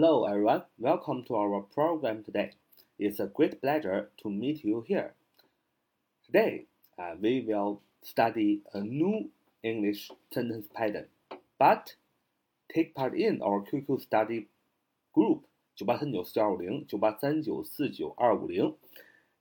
Hello everyone, welcome to our program today. It's a great pleasure to meet you here. Today, uh, we will study a new English sentence pattern, but take part in our QQ study group 九八三九四九二五零九八三九四九二五零。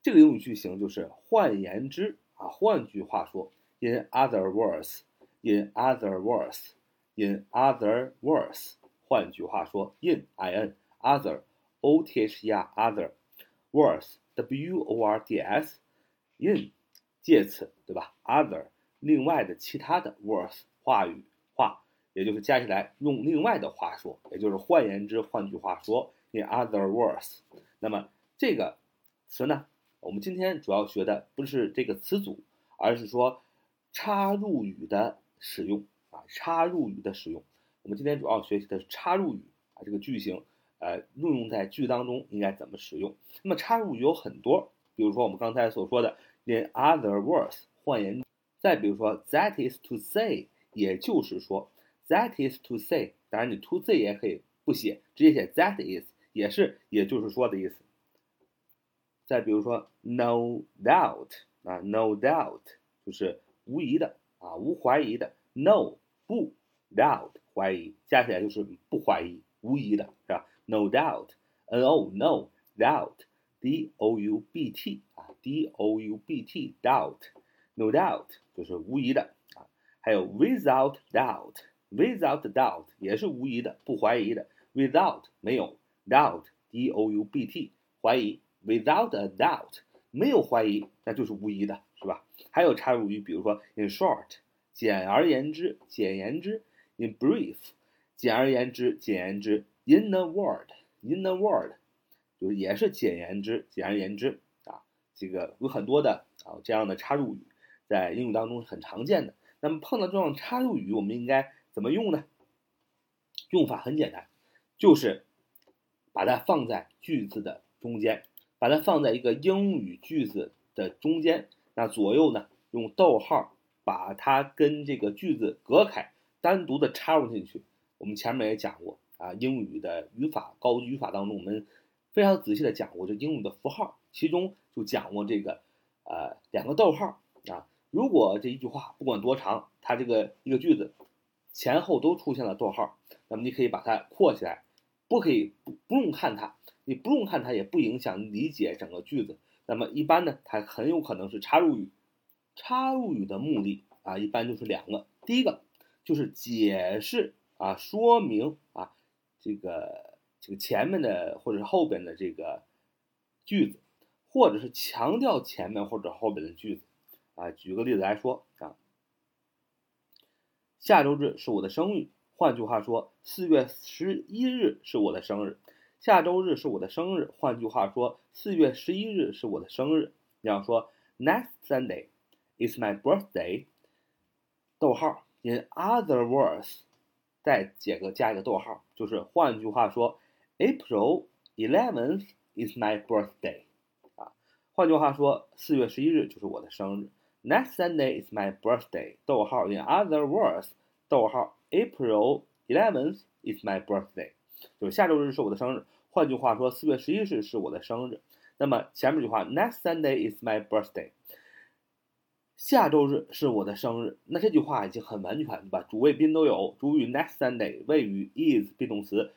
这个英语句型就是换言之啊，换句话说，in other words，in other words，in other words。 换句话说，in i n other o t h e r other words w o r d s in 介词对吧？other 另外的其他的 words 话语话，也就是加起来用另外的话说，也就是换言之，换句话说，in other words。那么这个词呢，我们今天主要学的不是这个词组，而是说插入语的使用啊，插入语的使用。我们今天主要学习的是插入语啊，这个句型，呃，运用在句当中应该怎么使用？那么插入语有很多，比如说我们刚才所说的 in other words，换言，再比如说 that is to say，也就是说 that is to say，当然你 to say 也可以不写，直接写 that is，也是也就是说的意思。再比如说 no doubt，啊，no doubt 就是无疑的啊，无怀疑的，no 不 doubt。怀疑加起来就是不怀疑、无疑的，是吧？No doubt，N O no doubt，D O U B T 啊，D O U B T doubt，No doubt 就是无疑的啊。还有 without doubt，without doubt 也是无疑的、不怀疑的。Without 没有，doubt，D O U B T 怀疑，without a doubt 没有怀疑，那就是无疑的，是吧？还有插入语，比如说 in short，简而言之，简言之。In brief，简而言之，简言之；in a word，in a word，就也是简言之，简而言之啊。这个有很多的啊这样的插入语，在英语当中是很常见的。那么碰到这种插入语，我们应该怎么用呢？用法很简单，就是把它放在句子的中间，把它放在一个英语句子的中间。那左右呢，用逗号把它跟这个句子隔开。单独的插入进去，我们前面也讲过啊，英语的语法高级语法当中，我们非常仔细的讲过这英语的符号，其中就讲过这个呃两个逗号啊，如果这一句话不管多长，它这个一个句子前后都出现了逗号，那么你可以把它括起来，不可以不不用看它，你不用看它也不影响理解整个句子。那么一般呢，它很有可能是插入语，插入语的目的啊，一般就是两个，第一个。就是解释啊，说明啊，这个这个前面的或者是后边的这个句子，或者是强调前面或者后边的句子啊。举个例子来说啊，下周日是我的生日，换句话说，四月十一日是我的生日。下周日是我的生日，换句话说，四月十一日是我的生日。你要说 Next Sunday is my birthday，逗号。In other words，再解个加一个逗号，就是换句话说，April eleventh is my birthday，啊，换句话说，四月十一日就是我的生日。Next Sunday is my birthday，逗号。In other words，逗号，April eleventh is my birthday，就是下周日是我的生日。换句话说，四月十一日是我的生日。那么前面这句话，Next Sunday is my birthday。 下周日是我的生日，那这句话已经很完全，对吧？主谓宾都有，主语 next Sunday，谓语 is 宾动词，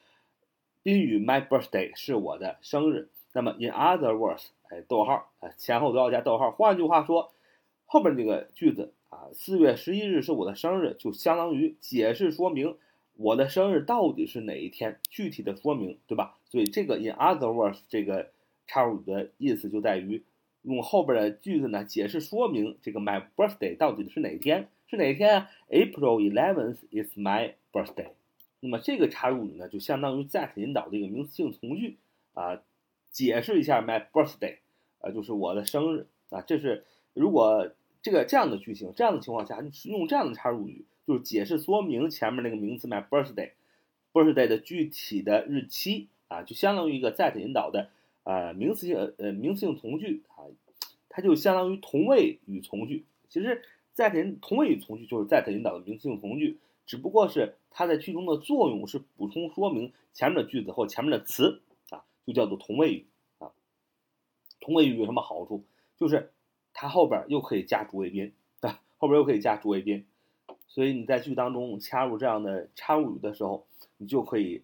宾语 my birthday 是我的生日。那么 in other words，哎，逗号，哎，前后都要加逗号。换句话说，后边这个句子啊，四月十一日是我的生日，就相当于解释说明我的生日到底是哪一天，具体的说明，对吧？所以这个 in other words 这个插入语的意思就在于。用后边的句子呢，解释说明这个 my birthday 到底是哪天？是哪天啊？April eleventh is my birthday。那么这个插入语呢，就相当于 that 引导的一个名词性从句啊，解释一下 my birthday，啊，就是我的生日啊。这是如果这个这样的句型，这样的情况下，用这样的插入语，就是解释说明前面那个名词 my birthday，birthday 的具体的日期啊，就相当于一个 that 引导的。呃，名词性呃名词性从句啊，它就相当于同位语从句。其实 that 同位语从句就是 that 引导的名词性从句。只不过是它在句中的作用是补充说明前面的句子或前面的词啊，就叫做同位语啊。同位语有什么好处？就是它后边又可以加主谓宾，啊，后边又可以加主谓宾，所以你在句当中插入这样的插入语的时候，你就可以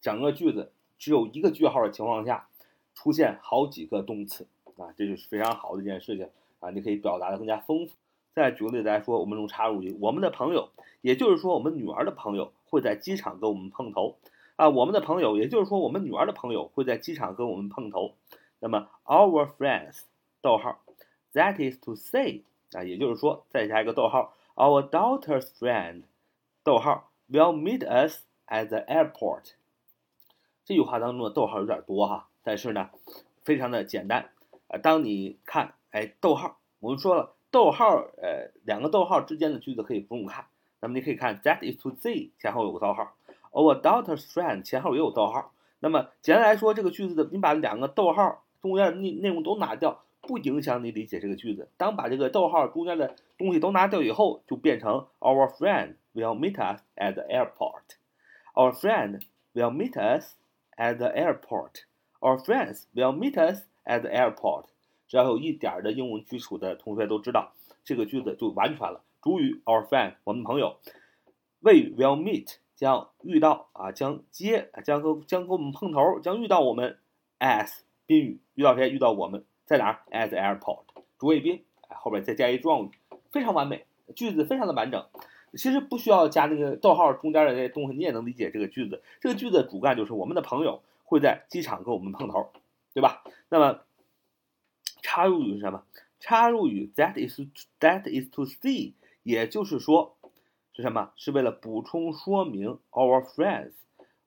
整个句子只有一个句号的情况下，出现好几个动词啊，这就是非常好的一件事情啊，你可以表达的更加丰富。再举个例子来说，我们用插入语，我们的朋友，也就是说我们女儿的朋友会在机场跟我们碰头啊，我们的朋友，也就是说我们女儿的朋友会在机场跟我们碰头。那么 our friends，逗号，that is to say，啊，也就是说再加一个逗号，our daughter's friend，逗号，will meet us at the airport。这句话当中的逗号有点多哈，但是呢，非常的简单。呃，当你看，哎，逗号，我们说了。逗号，呃，两个逗号之间的句子可以不用看。那么你可以看 that is to say，前后有个逗号，our daughter's friend 前后也有逗号。那么简单来说，这个句子的你把两个逗号中间的内内容都拿掉，不影响你理解这个句子。当把这个逗号中间的东西都拿掉以后，就变成 our friend will meet us at the airport。Our friend will meet us at the airport。Our friends will meet us at the airport。只要有一点的英文基础的同学都知道，这个句子就完全了。主语 our friend 我们朋友，谓语 will meet 将遇到啊，将接将和将和我们碰头，将遇到我们。as 宾语遇到谁？遇到我们在哪儿？at the airport 主谓宾，哎后边再加一状语，非常完美，句子非常的完整。其实不需要加那个逗号中间的那些东西，你也能理解这个句子。这个句子的主干就是我们的朋友会在机场跟我们碰头，对吧？那么。插入语是什么？插入语 that is that is to see，也就是说是什么？是为了补充说明 our friends，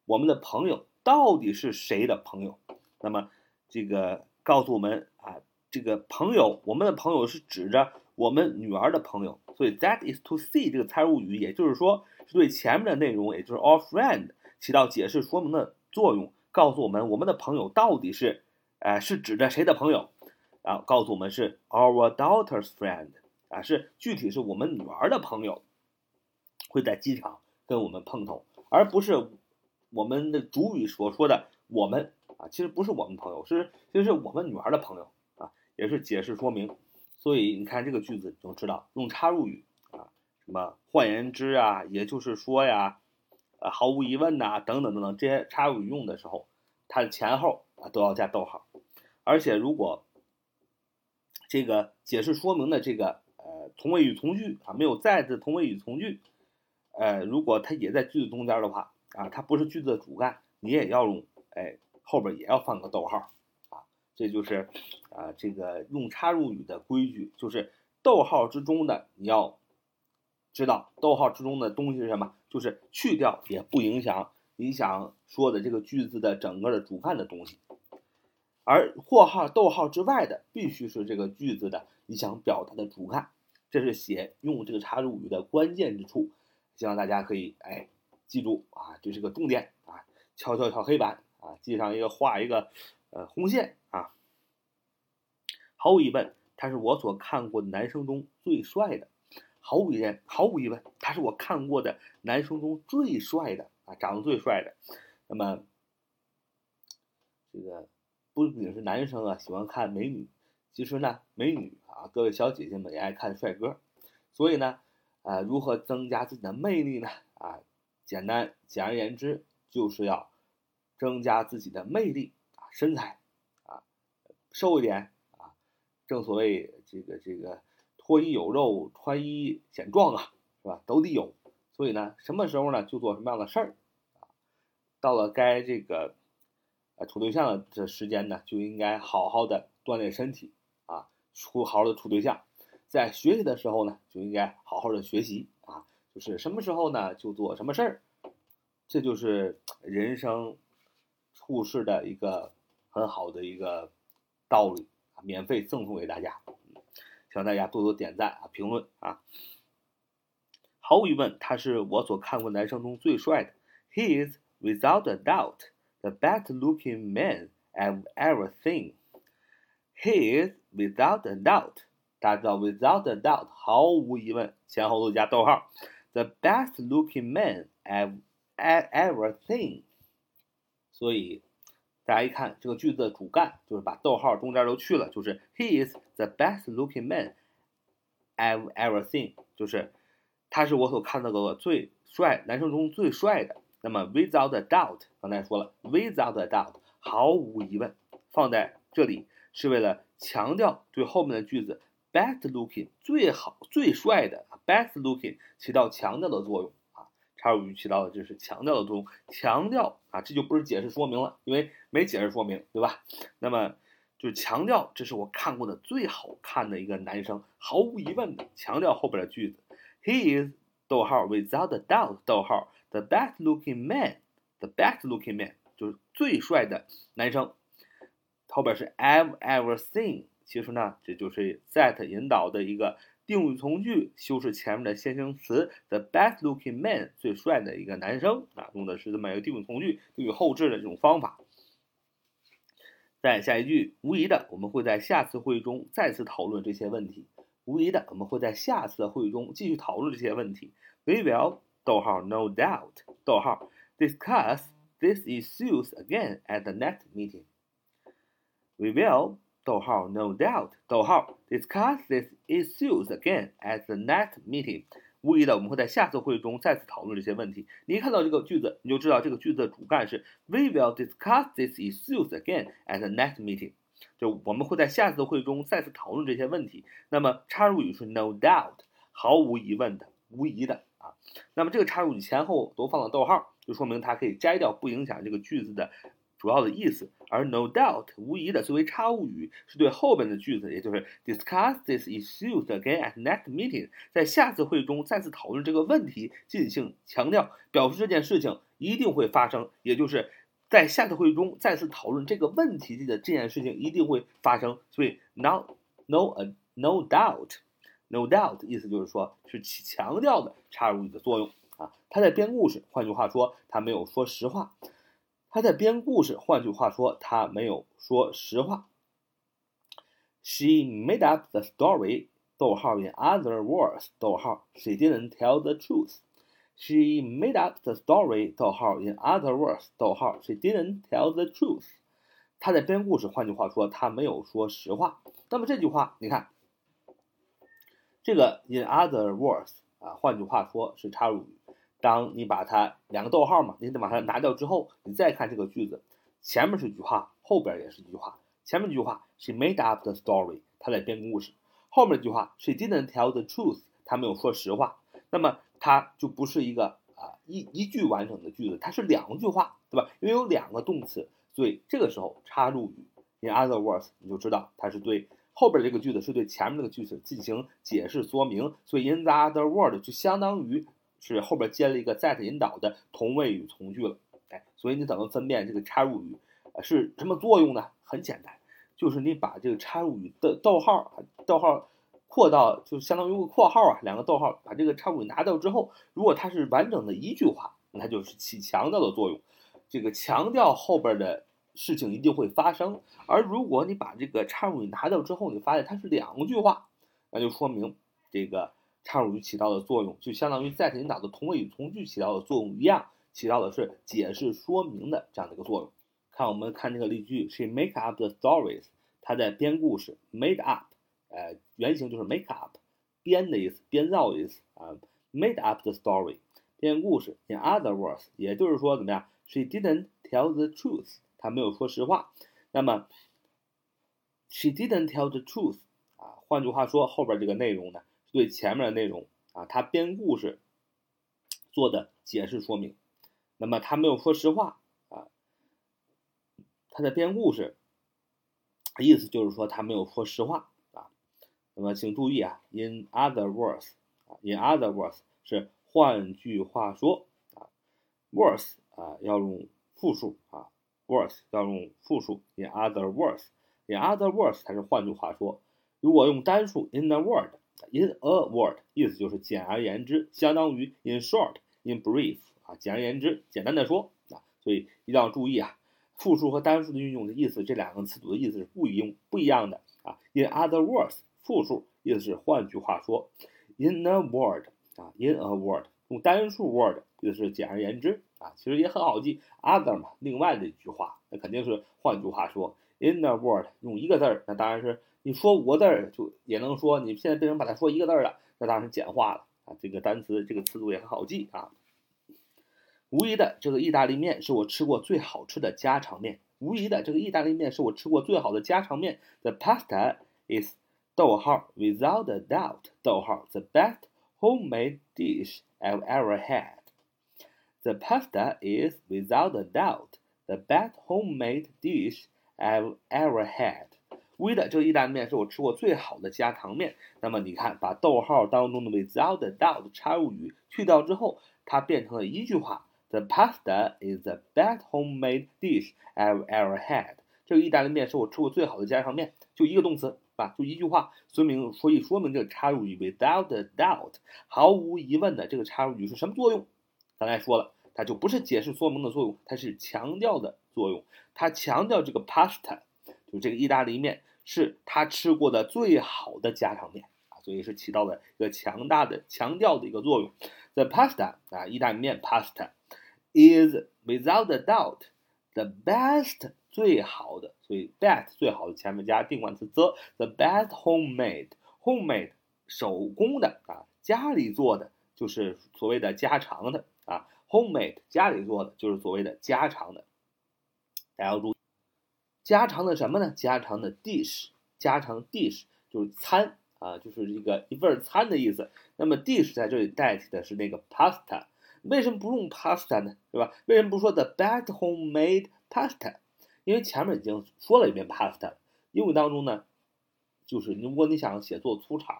我们的朋友到底是谁的朋友？那么这个告诉我们啊，这个朋友，我们的朋友是指着我们女儿的朋友，所以 that is to see 这个插入语，也就是说是对前面的内容，也就是 our friend 起到解释说明的作用，告诉我们我们的朋友到底是，呃，是指着谁的朋友？然后告诉我们是 our daughter's friend，啊，是具体是我们女儿的朋友会在机场跟我们碰头，而不是我们的主语所说的我们啊，其实不是我们朋友，是其实是我们女儿的朋友啊，也是解释说明。所以你看这个句子就知道用插入语啊，什么换言之啊，也就是说呀，啊，毫无疑问呐，等等等等这些插入语用的时候，它的前后啊都要加逗号，而且如果这个解释说明的这个呃同位语从句啊，没有在字同位语从句，呃，如果它也在句子中间的话啊，它不是句子的主干，你也要用哎后边也要放个逗号啊，这就是啊这个用插入语的规矩，就是逗号之中的你要知道逗号之中的东西是什么，就是去掉也不影响你想说的这个句子的整个的主干的东西。而括号、逗号之外的，必须是这个句子的你想表达的主干，这是写用这个插入语的关键之处。希望大家可以哎记住啊，这是个重点啊，敲敲敲黑板啊，记上一个画一个呃红线啊。毫无疑问，他是我所看过的男生中最帅的。毫无疑问，毫无疑问，他是我看过的男生中最帅的啊，长得最帅的。那么这个。不仅是男生啊，喜欢看美女，其实呢，美女啊，各位小姐姐们也爱看帅哥，所以呢，啊，如何增加自己的魅力呢？啊，简单，简而言之，就是要增加自己的魅力啊，身材啊，瘦一点啊，正所谓这个这个脱衣有肉，穿衣显壮啊，是吧？都得有。所以呢，什么时候呢，就做什么样的事儿啊，到了该这个。啊，处对象的时间呢，就应该好好的锻炼身体啊，处好好的处对象。在学习的时候呢，就应该好好的学习啊，就是什么时候呢，就做什么事儿。这就是人生处事的一个很好的一个道理，免费赠送给大家。希望大家多多点赞啊，评论啊。毫无疑问，他是我所看过男生中最帅的。He is without a doubt. the best-looking man I've ever seen. He is without a doubt. 大家知道 without a doubt 毫无疑问，前后都加逗号。 the best looking man I've ever seen。所以 大家一看这个句子的主干就是把逗号中间都去了，就是 He is the best looking man I've ever seen，就是他是我所看到的最帅男生中最帅的。那么 without a doubt，刚才说了 without a doubt，毫无疑问，放在这里是为了强调对后面的句子 best looking 最好最帅的 best looking 起到强调的作用啊，插入语起到的就是强调的作用，强调啊，这就不是解释说明了，因为没解释说明，对吧？那么就是强调这是我看过的最好看的一个男生，毫无疑问的强调后边的句子，He is 逗号 without a doubt 逗号 the best looking man，the best looking man 就是最帅的男生。后边是 I've ever seen，其实呢，这就是 that 引导的一个定语从句，修饰前面的先行词 the best looking man，最帅的一个男生啊，用的是这么一个定语从句，定语后置的这种方法。再下一句，无疑的，我们会在下次会议中再次讨论这些问题。无疑的，我们会在下次的会议中继续讨论这些问题。We will，逗号，no doubt，逗号，discuss these issues again at the next meeting。We will, 逗号 no doubt, 逗号 discuss these issues again at the next meeting. 无疑的，我们会在下次会议中再次讨论这些问题。你一看到这个句子，你就知道这个句子的主干是 We will discuss these issues again at the next meeting。就我们会在下次会议中再次讨论这些问题。那么插入语是 no doubt，毫无疑问的，无疑的啊。那么这个插入语前后都放了逗号，就说明它可以摘掉，不影响这个句子的。主要的意思，而 no doubt 无疑的作为插物语，是对后边的句子，也就是 discuss this issue again at next meeting，在下次会中再次讨论这个问题进行强调，表示这件事情一定会发生，也就是在下次会中再次讨论这个问题的这件事情一定会发生。所以 no no a no doubt no doubt 意思就是说是起强调的插入语的作用啊，他在编故事，换句话说，他没有说实话。他在编故事，换句话说，他没有说实话。She made up the story. 逗号 In other words. 逗号 She didn't tell the truth. She made up the story. 逗号 In other words. 逗号 She didn't tell the truth. 他在编故事，换句话说，他没有说实话。那么这句话，你看，这个 In other words 啊，换句话说是插入语。当你把它两个逗号嘛，你得把它拿掉之后，你再看这个句子，前面是一句话，后边也是一句话。前面这句话，She made up the story，她在编故事；后面这句话，She didn't tell the truth，她没有说实话。那么它就不是一个啊一一句完整的句子，它是两句话，对吧？因为有两个动词，所以这个时候插入语，in other words，你就知道它是对后边这个句子是对前面这个句子进行解释说明，所以 in the other word 就相当于。是后边接了一个 that 引导的同位语从句了，哎，所以你怎么分辨这个插入语是什么作用呢？很简单，就是你把这个插入语的逗号，逗号扩到就相当于个括号啊，两个逗号，把这个插入语拿掉之后，如果它是完整的一句话，那就是起强调的作用，这个强调后边的事情一定会发生。而如果你把这个插入语拿掉之后，你发现它是两句话，那就说明这个。插入语起到的作用，就相当于 that 引导的同位语从句起到的作用一样，起到的是解释说明的这样的一个作用。看我们看这个例句，She make up the stories，她在编故事，made up，呃，原型就是 make up，编的意思，编造的意思啊，made up the story，编故事。In other words，也就是说怎么样？She didn't tell the truth，她没有说实话。那么，She didn't tell the truth，啊，换句话说，后边这个内容呢？对前面的内容啊，他编故事做的解释说明，那么他没有说实话啊，他在编故事，意思就是说他没有说实话啊。那么请注意啊，in other words 啊，in other words 是换句话说啊，words 啊要用复数啊，words 要用复数，in other words，in other words 才是换句话说。如果用单数，in the word。In a word，意思就是简而言之，相当于 in short，in brief 啊，简而言之，简单的说啊，所以一定要注意啊，复数和单数的运用的意思，这两个词组的意思是不一不一样的啊。In other words，复数意思是换句话说，in a word 啊，in a word，用单数 word 意思是简而言之啊，其实也很好记，other 嘛，另外的一句话，那肯定是换句话说，in a word 用一个字儿，那当然是你说五个字儿就也能说，你现在变成把它说一个字儿了，那当然简化了啊，这个单词这个词组也很好记啊。无疑的，这个意大利面是我吃过最好吃的家常面。无疑的，这个意大利面是我吃过最好的家常面。The pasta is 逗号 without a doubt 逗号 the best homemade dish I've ever had. The pasta is without a doubt the best homemade dish I've ever had. 无疑的，这个意大利面是我吃过最好的家常面。那么你看，把逗号当中的 without a doubt 插入语去掉之后，它变成了一句话。The pasta is the best homemade dish I've ever had。这个意大利面是我吃过最好的家常面，就一个动词，吧，就一句话，说明所以说明这个插入语 without a doubt，毫无疑问的这个插入语是什么作用？刚才说了，它就不是解释说明的作用，它是强调的作用。它强调这个 pasta，就这个意大利面是他吃过的最好的家常面啊，所以是起到了一个强大的强调的一个作用。The pasta 啊，意大利面 pasta。is without a doubt the best 最好的，所以 best 最好的前面加定冠词 the the best homemade homemade 手工的啊，家里做的就是所谓的家常的啊，homemade 家里做的就是所谓的家常的。大家要注意，家常的什么呢？家常的 dish，家常 dish 就是餐啊，就是一个一份餐的意思。那么 dish 在这里代替的是那个 pasta。为什么不用 pasta 呢？对吧？为什么不说 the best homemade pasta？因为前面已经说了一遍 pasta。英语当中呢，就是如果你想写作粗产，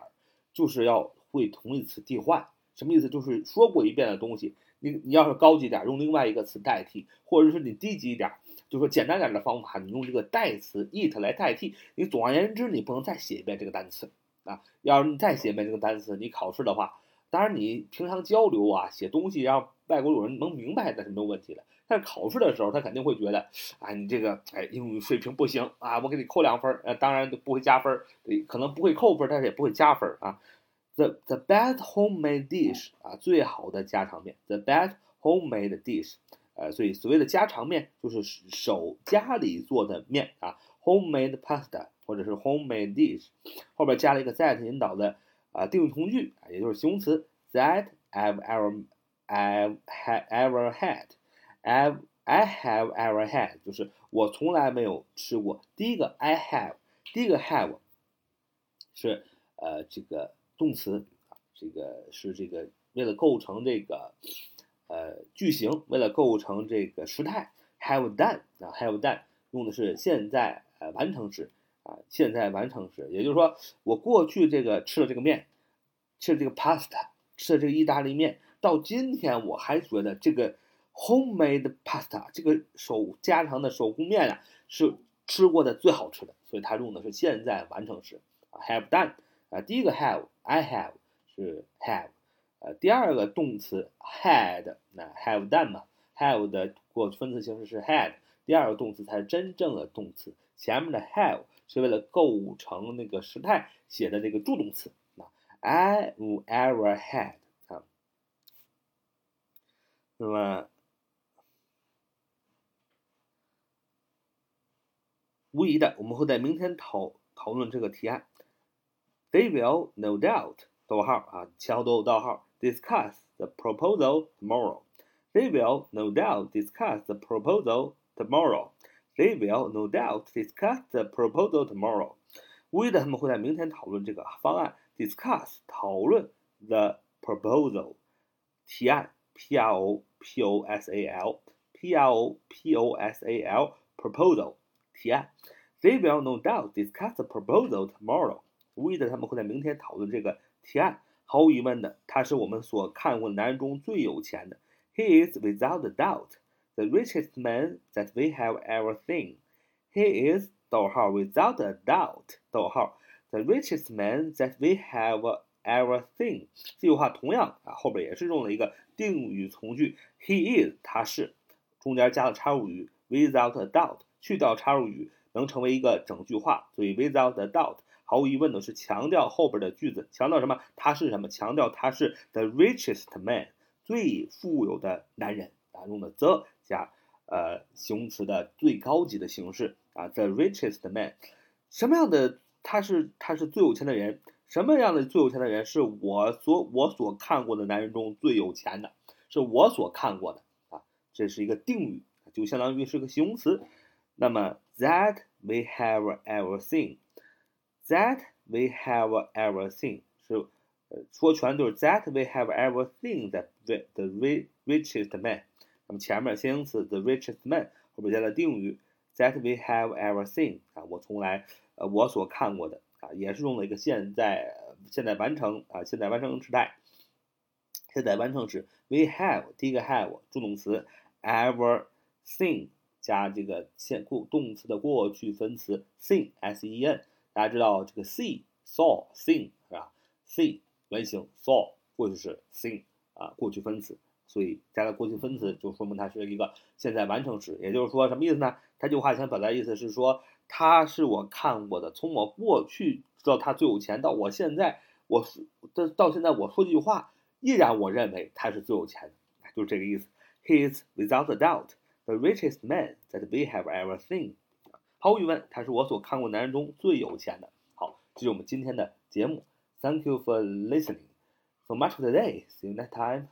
就是要会同义词替换。什么意思？就是说过一遍的东西，你你要是高级点，用另外一个词代替；或者是你低级一点，就说简单点的方法，你用这个代词 it 来代替。你总而言之，你不能再写一遍这个单词啊！要是你再写一遍这个单词，你考试的话。当然，你平常交流啊，写东西让外国友人能明白那是没有问题的。但是考试的时候，他肯定会觉得，啊，你这个哎英语水平不行啊，我给你扣两分。呃，当然不会加分，可能不会扣分，但是也不会加分啊。The the best homemade dish 啊，最好的家常面。The best homemade dish，呃，所以所谓的家常面就是手家里做的面啊，homemade pasta 或者是 homemade dish，后边加了一个 that 引导的。啊，定语从句啊，也就是形容词，that I've ever I've had ever had，I've I have ever had，就是我从来没有吃过。第一个 I have，第一个 have 是呃这个动词啊，这个是这个为了构成这个呃句型，为了构成这个时态，have done 啊，have done 用的是现在呃完成时。啊，现在完成时，也就是说，我过去这个吃了这个面，吃了这个 pasta，吃了这个意大利面，到今天我还觉得这个 homemade pasta，这个手家常的手工面啊，是吃过的最好吃的。所以它用的是现在完成时，have done 啊，第一个 have，I have 是 have，呃，第二个动词 had，那 have done 嘛，have 的过去分词形式是 had，第二个动词才是真正的动词，前面的 have。是为了构成那个时态写的这个助动词啊，I ever had 啊，那么无疑的，我们会在明天讨讨论这个提案。They will no doubt 逗号啊，前后都有逗号 ，discuss the proposal tomorrow. They will no doubt discuss the proposal tomorrow. They will no doubt discuss the proposal tomorrow. 无疑的，他们会在明天讨论这个方案。Discuss 讨论 the proposal 提案 P R O P O S A L P R O P O S A L proposal 提案。They will no doubt discuss the proposal tomorrow. 无疑的，他们会在明天讨论这个提案。 毫无疑问的，他是我们所看过的男人中最有钱的。He is without a doubt the richest man that we have ever seen. He is 逗号 without a doubt 逗号 the richest man that we have ever seen。这句话同样啊，后边也是用了一个定语从句，he is 他是，中间加了插入语 without a doubt，去掉插入语能成为一个整句话，所以 without a doubt 毫无疑问的是强调后边的句子，强调什么？他是什么？强调他是 the richest man。最富有的男人啊，用的 the 加呃形容词的最高级的形式啊，the richest man。什么样的他是他是最有钱的人？什么样的最有钱的人是我所我所看过的男人中最有钱的？是我所看过的啊，这是一个定语，就相当于是个形容词。那么 that we have ever seen That we have ever seen 是呃说全都是 that we have ever seen the the richest man。那么前面形容词 the richest man 后边加了定语 that we have ever seen 啊，我从来呃我所看过的啊，也是用了一个现在现在完成啊现在完成时态。现在完成时，we have 第一个 have 助动词，ever seen 加这个现过动词的过去分词 seen s e n，大家知道这个 see saw seen 是吧？see 原形 saw 过去式 seen 啊过去分词，所以加了过去分词就说明它是一个现在完成时。也就是说什么意思呢？他这句话想表达意思是说，他是我看过的，从我过去知道他最有钱，到我现在我到到现在我说这句话。依然，我认为他是最有钱的，就是这个意思。He is without a doubt the richest man that we have ever seen。毫无疑问，他是我所看过男人中最有钱的。好，这是我们今天的节目。Thank you for listening. So much for today. See you next time.